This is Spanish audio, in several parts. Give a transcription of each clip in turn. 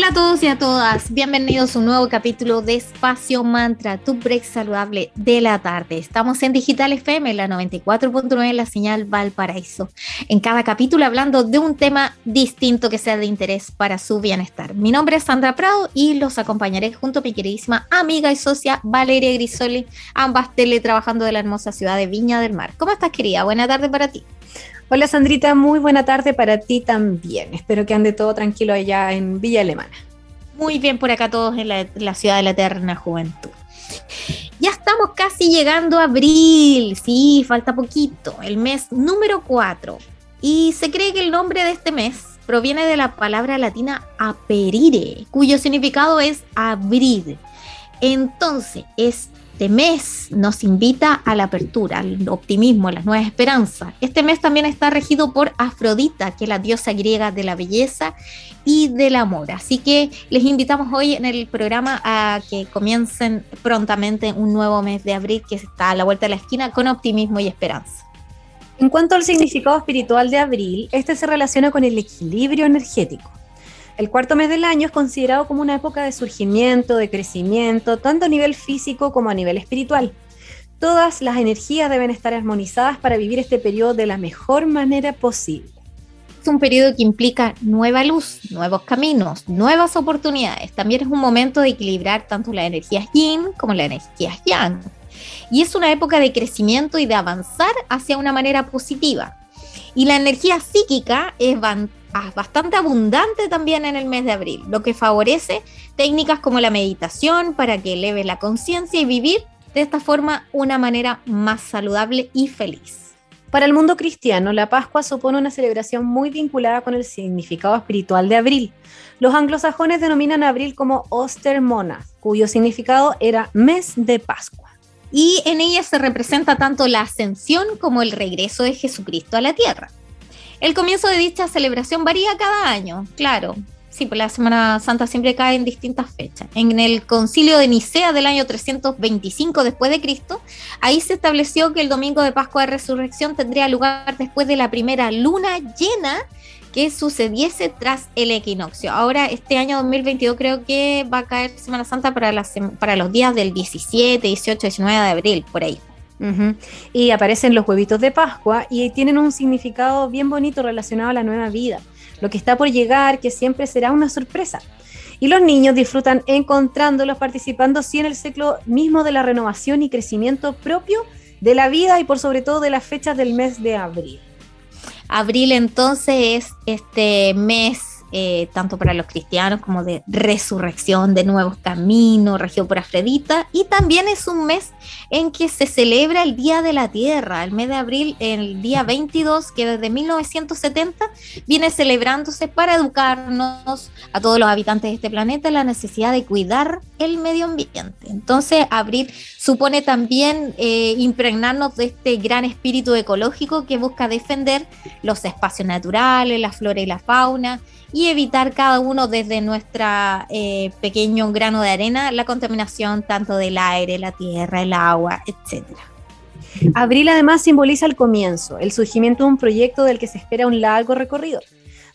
Hola a todos y a todas, bienvenidos a un nuevo capítulo de Espacio Mantra, tu break saludable de la tarde. Estamos en Digital FM, la 94.9, la señal Valparaíso. En cada capítulo hablando de un tema distinto que sea de interés para su bienestar. Mi nombre es Sandra Prado y los acompañaré junto a mi queridísima amiga y socia Valeria Grisoli, ambas teletrabajando de la hermosa ciudad de Viña del Mar. ¿Cómo estás, querida? Buena tarde para ti. Hola Sandrita, muy buena tarde para ti también. Espero que ande todo tranquilo allá en Villa Alemana. Muy bien por acá todos en la, ciudad de la eterna juventud. Ya estamos casi llegando a abril, sí, falta poquito, el mes número 4. Y se cree que el nombre de este mes proviene de la palabra latina aperire, cuyo significado es abrir. Entonces, es este mes nos invita a la apertura, al optimismo, a las nuevas esperanzas. Este mes también está regido por Afrodita, que es la diosa griega de la belleza y del amor. Así que les invitamos hoy en el programa a que comiencen prontamente un nuevo mes de abril que está a la vuelta de la esquina con optimismo y esperanza. En cuanto al significado espiritual de abril, este se relaciona con el equilibrio energético. El cuarto mes del año es considerado como una época de surgimiento, de crecimiento, tanto a nivel físico como a nivel espiritual. Todas las energías deben estar armonizadas para vivir este periodo de la mejor manera posible. Es un periodo que implica nueva luz, nuevos caminos, nuevas oportunidades. También es un momento de equilibrar tanto las energías yin como las energías yang. Y es una época de crecimiento y de avanzar hacia una manera positiva. Y la energía psíquica es bastante abundante también en el mes de abril, lo que favorece técnicas como la meditación para que eleve la conciencia y vivir de esta forma una manera más saludable y feliz. Para el mundo cristiano, la Pascua supone una celebración muy vinculada con el significado espiritual de abril. Los anglosajones denominan abril como Ostermona, cuyo significado era mes de Pascua. Y en ella se representa tanto la ascensión como el regreso de Jesucristo a la tierra. El comienzo de dicha celebración varía cada año, claro. Sí, pues la Semana Santa siempre cae en distintas fechas. En el concilio de Nicea del año 325 después de Cristo, ahí se estableció que el domingo de Pascua de Resurrección tendría lugar después de la primera luna llena que sucediese tras el equinoccio. Ahora, este año 2022 creo que va a caer Semana Santa para, para los días del 17, 18, 19 de abril, por ahí. Y aparecen los huevitos de Pascua y tienen un significado bien bonito relacionado a la nueva vida, lo que está por llegar, que siempre será una sorpresa. Y los niños disfrutan encontrándolos, participando sí en el ciclo mismo de la renovación y crecimiento propio de la vida y por sobre todo de las fechas del mes de abril. Abril entonces es este mes eh, tanto para los cristianos como de resurrección, de nuevos caminos, región por Afrodita. Y también es un mes en que se celebra el Día de la Tierra, el mes de abril, el día 22, que desde 1970 viene celebrándose para educarnos a todos los habitantes de este planeta la necesidad de cuidar el medio ambiente. Entonces, abril supone también eh, impregnarnos de este gran espíritu ecológico que busca defender los espacios naturales, la flora y la fauna y evitar cada uno desde nuestro eh, pequeño grano de arena la contaminación tanto del aire, la tierra, el agua, etc. Abril además simboliza el comienzo, el surgimiento de un proyecto del que se espera un largo recorrido.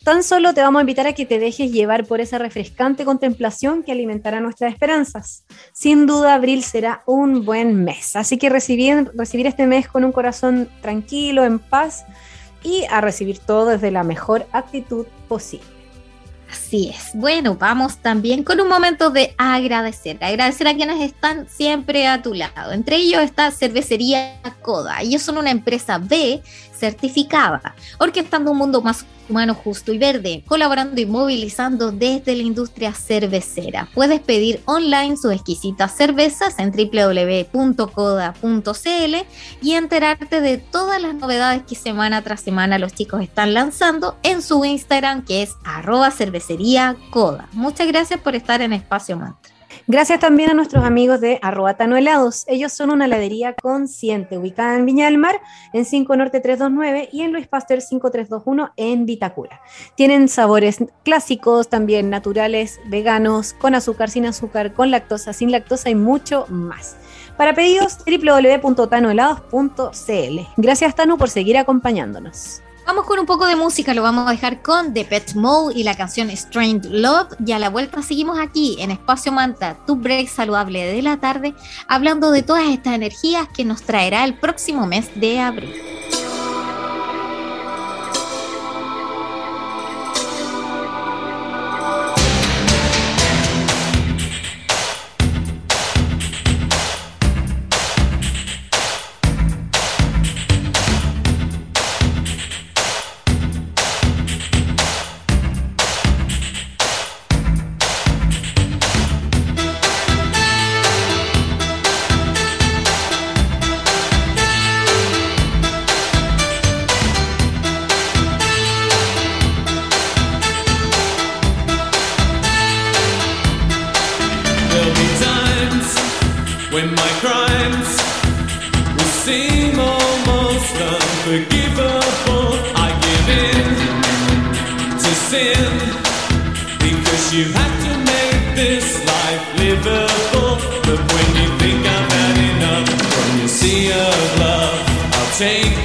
Tan solo te vamos a invitar a que te dejes llevar por esa refrescante contemplación que alimentará nuestras esperanzas. Sin duda, abril será un buen mes. Así que recibir, recibir este mes con un corazón tranquilo, en paz y a recibir todo desde la mejor actitud posible. Así es. Bueno, vamos también con un momento de agradecer. Agradecer a quienes están siempre a tu lado. Entre ellos está Cervecería Coda. Ellos son una empresa B certificada, orquestando un mundo más humano justo y verde, colaborando y movilizando desde la industria cervecera. Puedes pedir online sus exquisitas cervezas en www.coda.cl y enterarte de todas las novedades que semana tras semana los chicos están lanzando en su Instagram que es arroba cervecería. Muchas gracias por estar en Espacio Mantra. Gracias también a nuestros amigos de arroba Helados. Ellos son una heladería consciente, ubicada en Viña del Mar, en 5 Norte 329 y en Luis Pasteur 5321 en Vitacura. Tienen sabores clásicos, también naturales, veganos, con azúcar, sin azúcar, con lactosa, sin lactosa y mucho más. Para pedidos, www.tanohelados.cl. Gracias, Tano, por seguir acompañándonos. Vamos con un poco de música, lo vamos a dejar con The Pet Mode y la canción Strange Love. Y a la vuelta seguimos aquí en Espacio Manta, tu break saludable de la tarde, hablando de todas estas energías que nos traerá el próximo mes de abril. when my crimes will seem almost unforgivable. I give in to sin because you had to make this life livable. But when you think I've had enough from your sea of love, I'll take.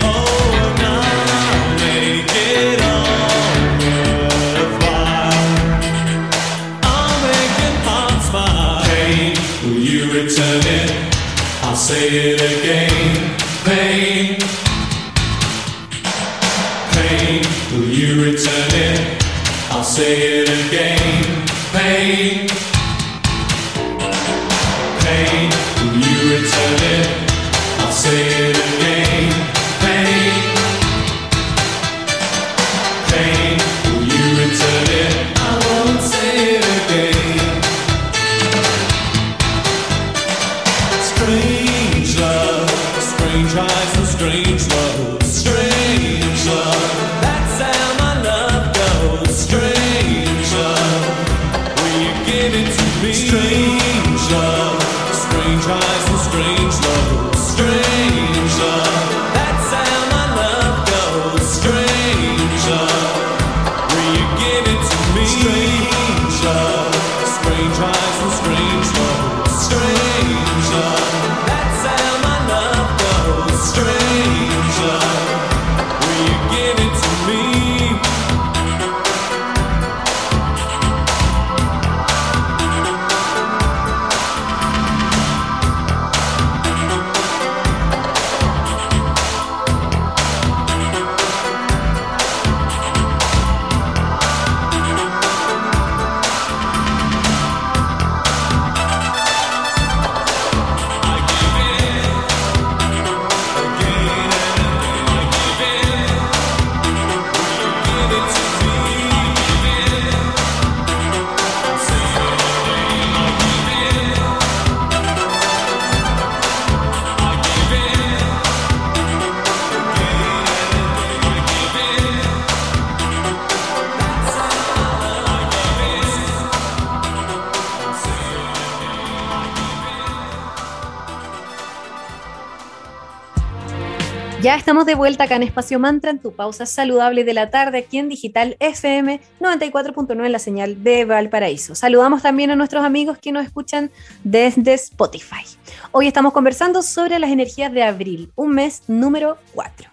say it again. Pain. Ya estamos de vuelta acá en Espacio Mantra, en tu pausa saludable de la tarde, aquí en Digital FM 94.9 en la señal de Valparaíso. Saludamos también a nuestros amigos que nos escuchan desde Spotify. Hoy estamos conversando sobre las energías de abril, un mes número 4.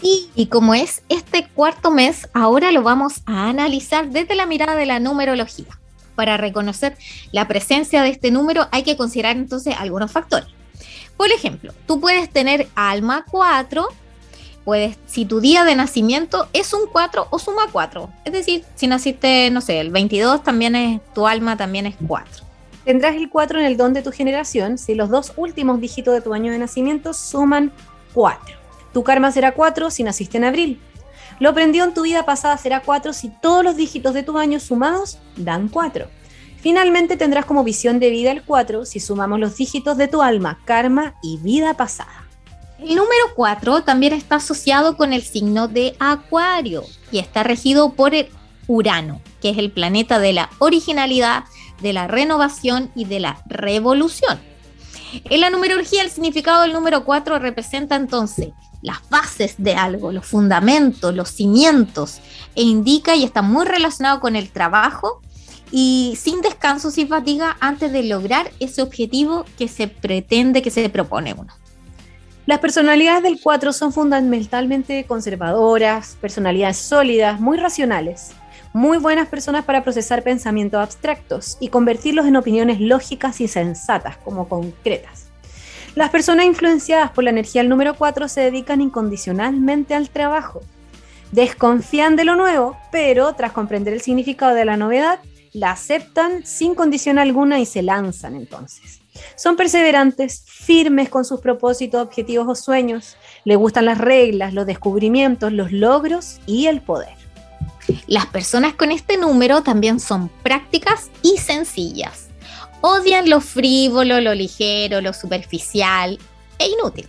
y como es este cuarto mes, ahora lo vamos a analizar desde la mirada de la numerología. Para reconocer la presencia de este número hay que considerar entonces algunos factores. Por ejemplo, tú puedes tener alma 4, puedes, si tu día de nacimiento es un 4 o suma 4. Es decir, si naciste, no sé, el 22, también es, tu alma también es 4. Tendrás el 4 en el don de tu generación si los dos últimos dígitos de tu año de nacimiento suman 4. Tu karma será 4 si naciste en abril. Lo aprendido en tu vida pasada será 4 si todos los dígitos de tu año sumados dan 4. Finalmente tendrás como visión de vida el 4 si sumamos los dígitos de tu alma, karma y vida pasada. El número 4 también está asociado con el signo de Acuario y está regido por el Urano, que es el planeta de la originalidad, de la renovación y de la revolución. En la numerología, el significado del número 4 representa entonces las bases de algo, los fundamentos, los cimientos, e indica y está muy relacionado con el trabajo y sin descanso, sin fatiga, antes de lograr ese objetivo que se pretende, que se propone uno. Las personalidades del 4 son fundamentalmente conservadoras, personalidades sólidas, muy racionales, muy buenas personas para procesar pensamientos abstractos y convertirlos en opiniones lógicas y sensatas, como concretas. Las personas influenciadas por la energía del número 4 se dedican incondicionalmente al trabajo. Desconfían de lo nuevo, pero tras comprender el significado de la novedad, la aceptan sin condición alguna y se lanzan entonces. Son perseverantes, firmes con sus propósitos, objetivos o sueños. Le gustan las reglas, los descubrimientos, los logros y el poder. Las personas con este número también son prácticas y sencillas. Odian lo frívolo, lo ligero, lo superficial e inútil.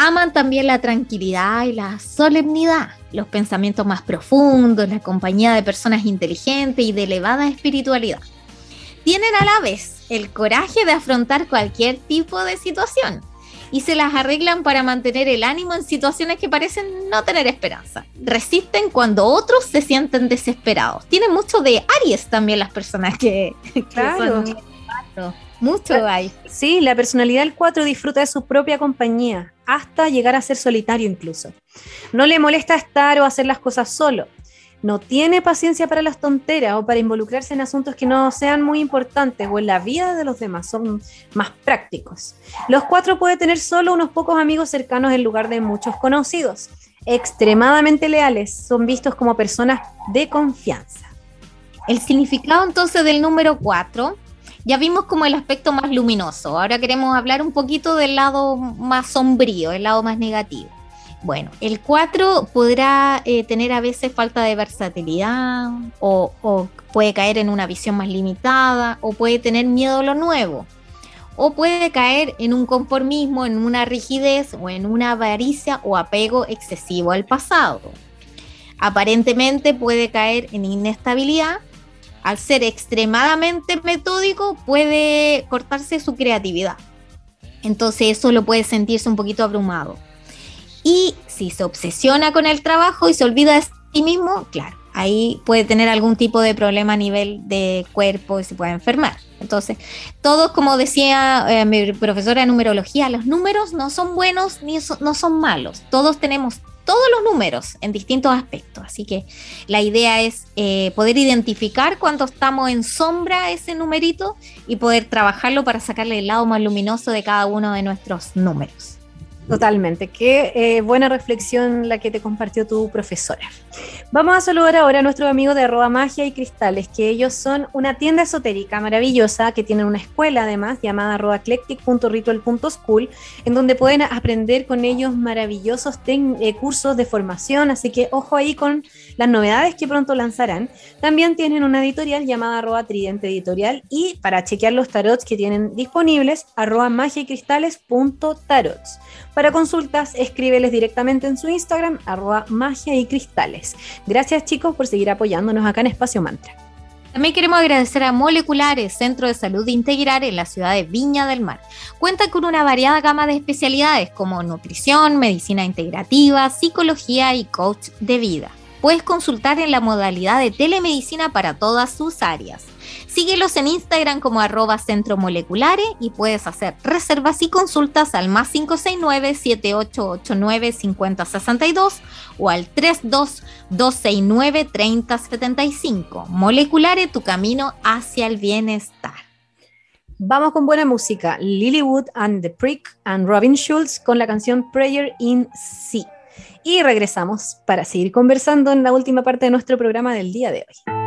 Aman también la tranquilidad y la solemnidad, los pensamientos más profundos, la compañía de personas inteligentes y de elevada espiritualidad. Tienen a la vez el coraje de afrontar cualquier tipo de situación y se las arreglan para mantener el ánimo en situaciones que parecen no tener esperanza. Resisten cuando otros se sienten desesperados. Tienen mucho de Aries también las personas que, claro. Mucho hay. Sí, la personalidad del 4 disfruta de su propia compañía, hasta llegar a ser solitario incluso. No le molesta estar o hacer las cosas solo. No tiene paciencia para las tonteras o para involucrarse en asuntos que no sean muy importantes o en la vida de los demás, son más prácticos. Los cuatro puede tener solo unos pocos amigos cercanos en lugar de muchos conocidos. Extremadamente leales, son vistos como personas de confianza. El significado entonces del número 4 ya vimos como el aspecto más luminoso. Ahora queremos hablar un poquito del lado más sombrío, el lado más negativo. Bueno, el 4 podrá eh, tener a veces falta de versatilidad o, o, puede caer en una visión más limitada o puede tener miedo a lo nuevo o puede caer en un conformismo, en una rigidez o en una avaricia o apego excesivo al pasado. Aparentemente puede caer en inestabilidad al ser extremadamente metódico, puede cortarse su creatividad. Entonces eso lo puede sentirse un poquito abrumado. Y si se obsesiona con el trabajo y se olvida de sí mismo, claro, ahí puede tener algún tipo de problema a nivel de cuerpo y se puede enfermar. Entonces, todos, como decía eh, mi profesora de numerología, los números no son buenos ni no son malos. Todos tenemos todos los números en distintos aspectos. Así que la idea es eh, poder identificar cuando estamos en sombra ese numerito y poder trabajarlo para sacarle el lado más luminoso de cada uno de nuestros números. Totalmente, qué eh, buena reflexión la que te compartió tu profesora. Vamos a saludar ahora a nuestros amigos de Arroba Magia y Cristales, que ellos son una tienda esotérica maravillosa, que tienen una escuela además llamada arrobaeclectic.ritual.school, en donde pueden aprender con ellos maravillosos eh, cursos de formación, así que ojo ahí con las novedades que pronto lanzarán. También tienen una editorial llamada arroba Tridente Editorial y para chequear los tarots que tienen disponibles, arroba magia y cristales.tarots. Para consultas, escríbeles directamente en su Instagram, arroba magia y cristales. Gracias chicos por seguir apoyándonos acá en Espacio Mantra. También queremos agradecer a Moleculares, Centro de Salud Integral en la ciudad de Viña del Mar. Cuenta con una variada gama de especialidades como nutrición, medicina integrativa, psicología y coach de vida. Puedes consultar en la modalidad de telemedicina para todas sus áreas. Síguelos en Instagram como arroba centro moleculares y puedes hacer reservas y consultas al más 569-7889-5062 o al 32-269-3075. Moleculares, tu camino hacia el bienestar. Vamos con buena música. Lilywood and the Prick and Robin Schulz con la canción Prayer in Sea. Y regresamos para seguir conversando en la última parte de nuestro programa del día de hoy.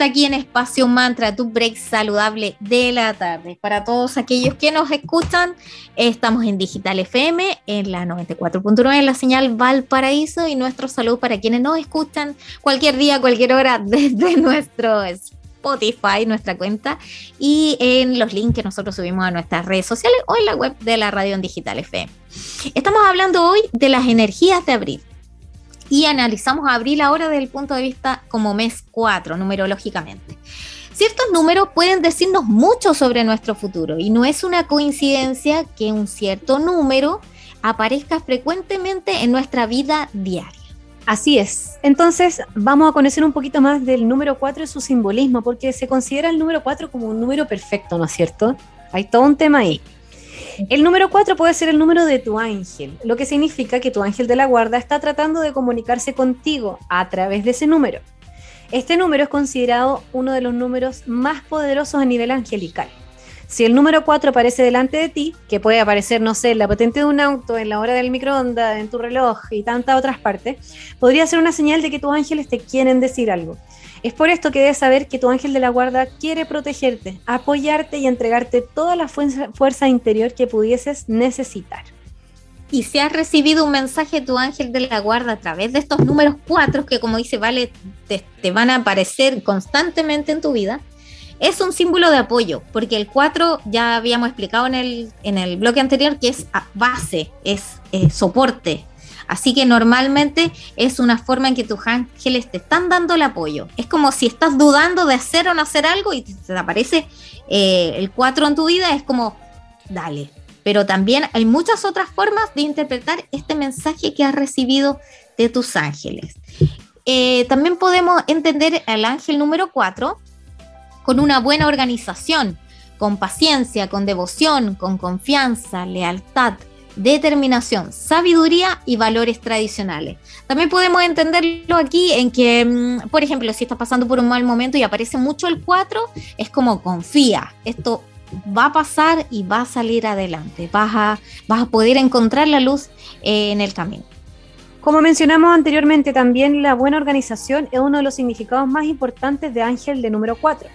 Aquí en Espacio Mantra, tu break saludable de la tarde. Para todos aquellos que nos escuchan, estamos en Digital FM, en la 94.9, en la señal Valparaíso, y nuestro saludo para quienes nos escuchan cualquier día, cualquier hora, desde nuestro Spotify, nuestra cuenta, y en los links que nosotros subimos a nuestras redes sociales o en la web de la radio en Digital FM. Estamos hablando hoy de las energías de abril y analizamos abril ahora desde el punto de vista como mes 4, numerológicamente. Ciertos números pueden decirnos mucho sobre nuestro futuro y no es una coincidencia que un cierto número aparezca frecuentemente en nuestra vida diaria. Así es. Entonces vamos a conocer un poquito más del número 4 y su simbolismo, porque se considera el número 4 como un número perfecto, ¿no es cierto? Hay todo un tema ahí. El número 4 puede ser el número de tu ángel, lo que significa que tu ángel de la guarda está tratando de comunicarse contigo a través de ese número. Este número es considerado uno de los números más poderosos a nivel angelical. Si el número 4 aparece delante de ti, que puede aparecer, no sé, en la potente de un auto, en la hora del microondas, en tu reloj y tantas otras partes, podría ser una señal de que tus ángeles te quieren decir algo. Es por esto que debes saber que tu ángel de la guarda quiere protegerte, apoyarte y entregarte toda la fuerza, interior que pudieses necesitar. Y si has recibido un mensaje de tu ángel de la guarda a través de estos números 4 que como dice Vale, te, van a aparecer constantemente en tu vida, es un símbolo de apoyo, porque el 4 ya habíamos explicado en el, en el bloque anterior que es base, es eh, soporte. Así que normalmente es una forma en que tus ángeles te están dando el apoyo. Es como si estás dudando de hacer o no hacer algo y te, aparece eh, el 4 en tu vida, es como, dale. Pero también hay muchas otras formas de interpretar este mensaje que has recibido de tus ángeles. Eh, también podemos entender al ángel número 4 con una buena organización, con paciencia, con devoción, con confianza, lealtad, determinación, sabiduría y valores tradicionales. También podemos entenderlo aquí en que, mm, por ejemplo, si estás pasando por un mal momento y aparece mucho el 4, es como confía, esto va a pasar y va a salir adelante, vas a, vas a poder encontrar la luz eh, en el camino. Como mencionamos anteriormente, también la buena organización es uno de los significados más importantes de Ángel de número 4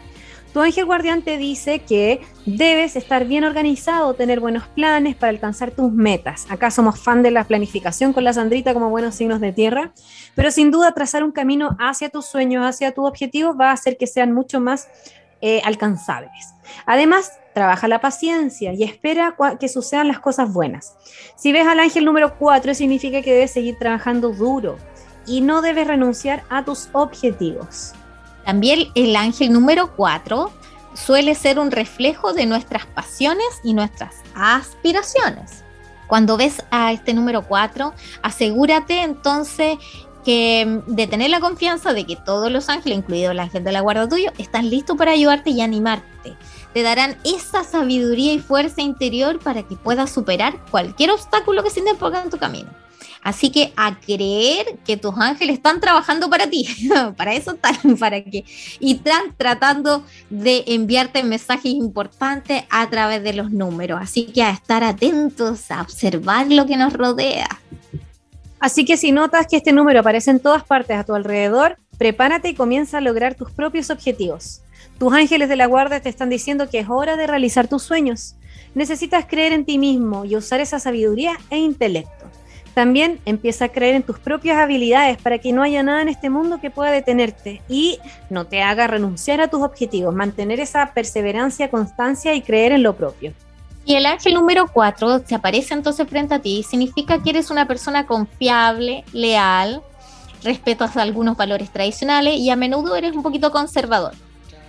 tu ángel guardián te dice que debes estar bien organizado, tener buenos planes para alcanzar tus metas. Acá somos fan de la planificación con la Sandrita como buenos signos de tierra, pero sin duda trazar un camino hacia tus sueños, hacia tus objetivos, va a hacer que sean mucho más eh, alcanzables. Además, trabaja la paciencia y espera que sucedan las cosas buenas. Si ves al ángel número 4, significa que debes seguir trabajando duro y no debes renunciar a tus objetivos. También el ángel número 4 suele ser un reflejo de nuestras pasiones y nuestras aspiraciones. Cuando ves a este número 4, asegúrate entonces que de tener la confianza de que todos los ángeles, incluido el ángel de la guarda tuyo, están listos para ayudarte y animarte. Te darán esa sabiduría y fuerza interior para que puedas superar cualquier obstáculo que se interponga en tu camino. Así que a creer que tus ángeles están trabajando para ti, para eso están, para que, y están tratando de enviarte mensajes importantes a través de los números. Así que a estar atentos, a observar lo que nos rodea. Así que si notas que este número aparece en todas partes a tu alrededor, prepárate y comienza a lograr tus propios objetivos. Tus ángeles de la guardia te están diciendo que es hora de realizar tus sueños. Necesitas creer en ti mismo y usar esa sabiduría e intelecto. También empieza a creer en tus propias habilidades para que no haya nada en este mundo que pueda detenerte y no te haga renunciar a tus objetivos, mantener esa perseverancia, constancia y creer en lo propio. Y el ángel número 4 se aparece entonces frente a ti, significa que eres una persona confiable, leal, respetas algunos valores tradicionales y a menudo eres un poquito conservador.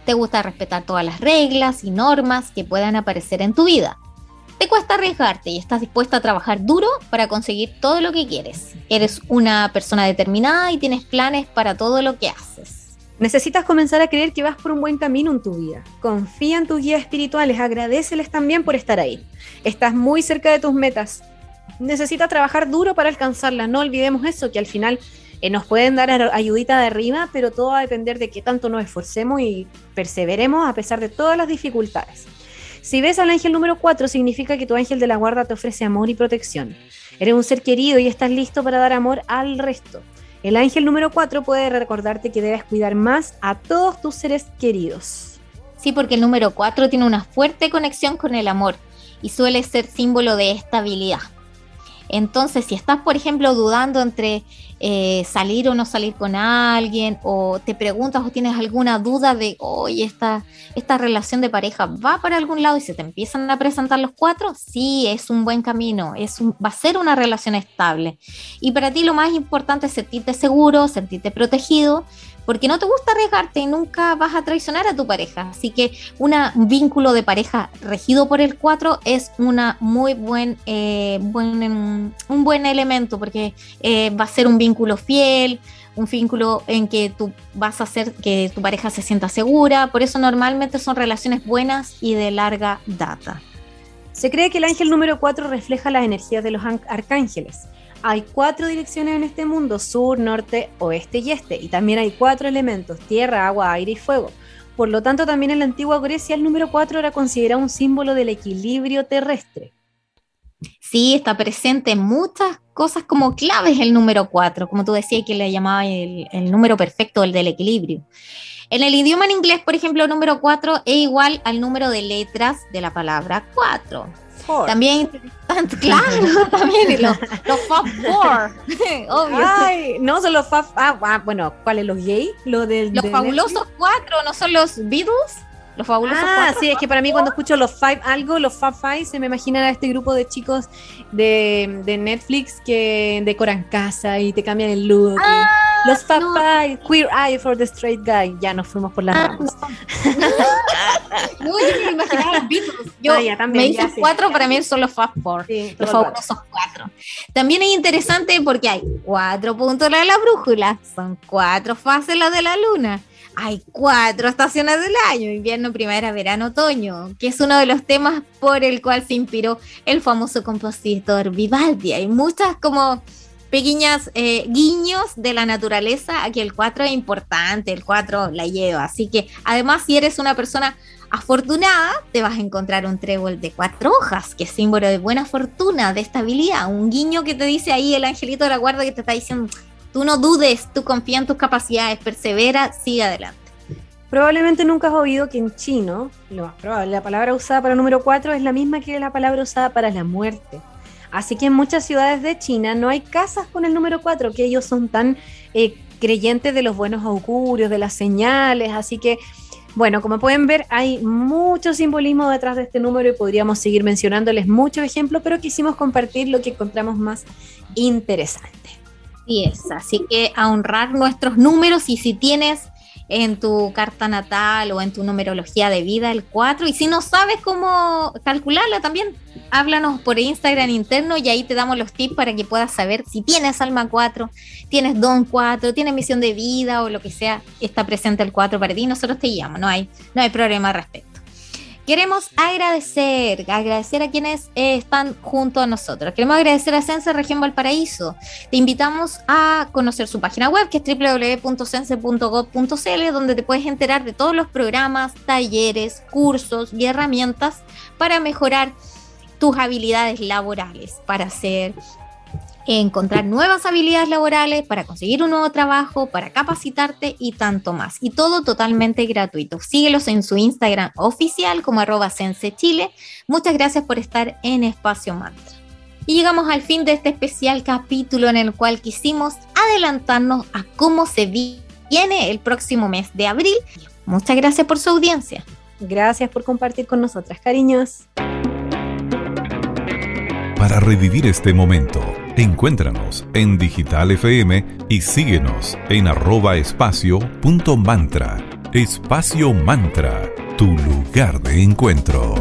Te gusta respetar todas las reglas y normas que puedan aparecer en tu vida. Te cuesta arriesgarte y estás dispuesta a trabajar duro para conseguir todo lo que quieres. Eres una persona determinada y tienes planes para todo lo que haces. Necesitas comenzar a creer que vas por un buen camino en tu vida. Confía en tus guías espirituales, agradeceles también por estar ahí. Estás muy cerca de tus metas. Necesitas trabajar duro para alcanzarlas. No olvidemos eso, que al final eh, nos pueden dar ayudita de arriba, pero todo va a depender de qué tanto nos esforcemos y perseveremos a pesar de todas las dificultades. Si ves al ángel número 4, significa que tu ángel de la guarda te ofrece amor y protección. Eres un ser querido y estás listo para dar amor al resto. El ángel número 4 puede recordarte que debes cuidar más a todos tus seres queridos. Sí, porque el número 4 tiene una fuerte conexión con el amor y suele ser símbolo de estabilidad. Entonces, si estás, por ejemplo, dudando entre eh, salir o no salir con alguien, o te preguntas o tienes alguna duda de, oye, esta, esta relación de pareja va para algún lado y se te empiezan a presentar los cuatro, sí, es un buen camino, es va a ser una relación estable. Y para ti lo más importante es sentirte seguro, sentirte protegido, porque no te gusta arriesgarte y nunca vas a traicionar a tu pareja. Así que un vínculo de pareja regido por el 4 es una muy buen, eh, buen em, un buen elemento porque eh, va a ser un vínculo fiel, un vínculo en que tú vas a hacer que tu pareja se sienta segura. Por eso normalmente son relaciones buenas y de larga data. Se cree que el ángel número 4 refleja las energías de los arcángeles hay cuatro direcciones en este mundo, sur, norte, oeste y este, y también hay cuatro elementos, tierra, agua, aire y fuego. Por lo tanto, también en la antigua Grecia el número 4 era considerado un símbolo del equilibrio terrestre. Sí, está presente en muchas cosas como claves el número 4, como tú decías que le llamaba el, número perfecto, el del equilibrio. En el idioma en inglés, por ejemplo, el número 4 es igual al número de letras de la palabra 4. También claro, también los, los Fab Four, obvio. Ay, no son los Fab, ah, ah bueno, ¿cuáles los gay? Lo de, los fabulosos cuatro, ¿no son los Beatles? Los fabulosos ah, sí, es que para mí cuando escucho los Five algo, los Fab Five, se me imagina a este grupo de chicos de, de Netflix que decoran casa y te cambian el look. Ah, los Fab Five, Queer Eye for the Straight Guy. Ya nos fuimos por las ah, ramas. No. yo me imaginaba los Beatles. Yo ah, también, me hice cuatro, para mí son los Fab Four. los fabulosos cuatro. También es interesante porque hay cuatro puntos de la brújula, son cuatro fases las de la luna hay cuatro estaciones del año, invierno, primavera, verano, otoño, que es uno de los temas por el cual se inspiró el famoso compositor Vivaldi. Hay muchas como pequeñas eh, guiños de la naturaleza a que el cuatro es importante, el cuatro la lleva. Así que además si eres una persona afortunada, te vas a encontrar un trébol de cuatro hojas, que es símbolo de buena fortuna, de estabilidad, un guiño que te dice ahí el angelito de la guarda que te está diciendo Tú no dudes, tú confía en tus capacidades, persevera, sigue adelante. Probablemente nunca has oído que en chino, lo más probable, la palabra usada para el número 4 es la misma que la palabra usada para la muerte. Así que en muchas ciudades de China no hay casas con el número 4, que ellos son tan eh, creyentes de los buenos augurios, de las señales. Así que, bueno, como pueden ver, hay mucho simbolismo detrás de este número y podríamos seguir mencionándoles muchos ejemplos, pero quisimos compartir lo que encontramos más interesante. Así es, así que a honrar nuestros números y si tienes en tu carta natal o en tu numerología de vida el 4 y si no sabes cómo calcularla también, háblanos por Instagram interno y ahí te damos los tips para que puedas saber si tienes alma 4, tienes don 4, tienes misión de vida o lo que sea, está presente el 4 para ti, nosotros te guiamos, no hay, no hay problema al respecto. Queremos agradecer, agradecer a quienes eh, están junto a nosotros. Queremos agradecer a Sense Región Valparaíso. Te invitamos a conocer su página web, que es www.sense.gov.cl, donde te puedes enterar de todos los programas, talleres, cursos y herramientas para mejorar tus habilidades laborales, para ser encontrar nuevas habilidades laborales, para conseguir un nuevo trabajo, para capacitarte y tanto más. Y todo totalmente gratuito. Síguelos en su Instagram oficial como arroba Chile. Muchas gracias por estar en Espacio Mantra. Y llegamos al fin de este especial capítulo en el cual quisimos adelantarnos a cómo se viene el próximo mes de abril. Muchas gracias por su audiencia. Gracias por compartir con nosotras, cariños. Para revivir este momento, encuéntranos en Digital FM y síguenos en arroba espacio punto mantra. Espacio Mantra, tu lugar de encuentro.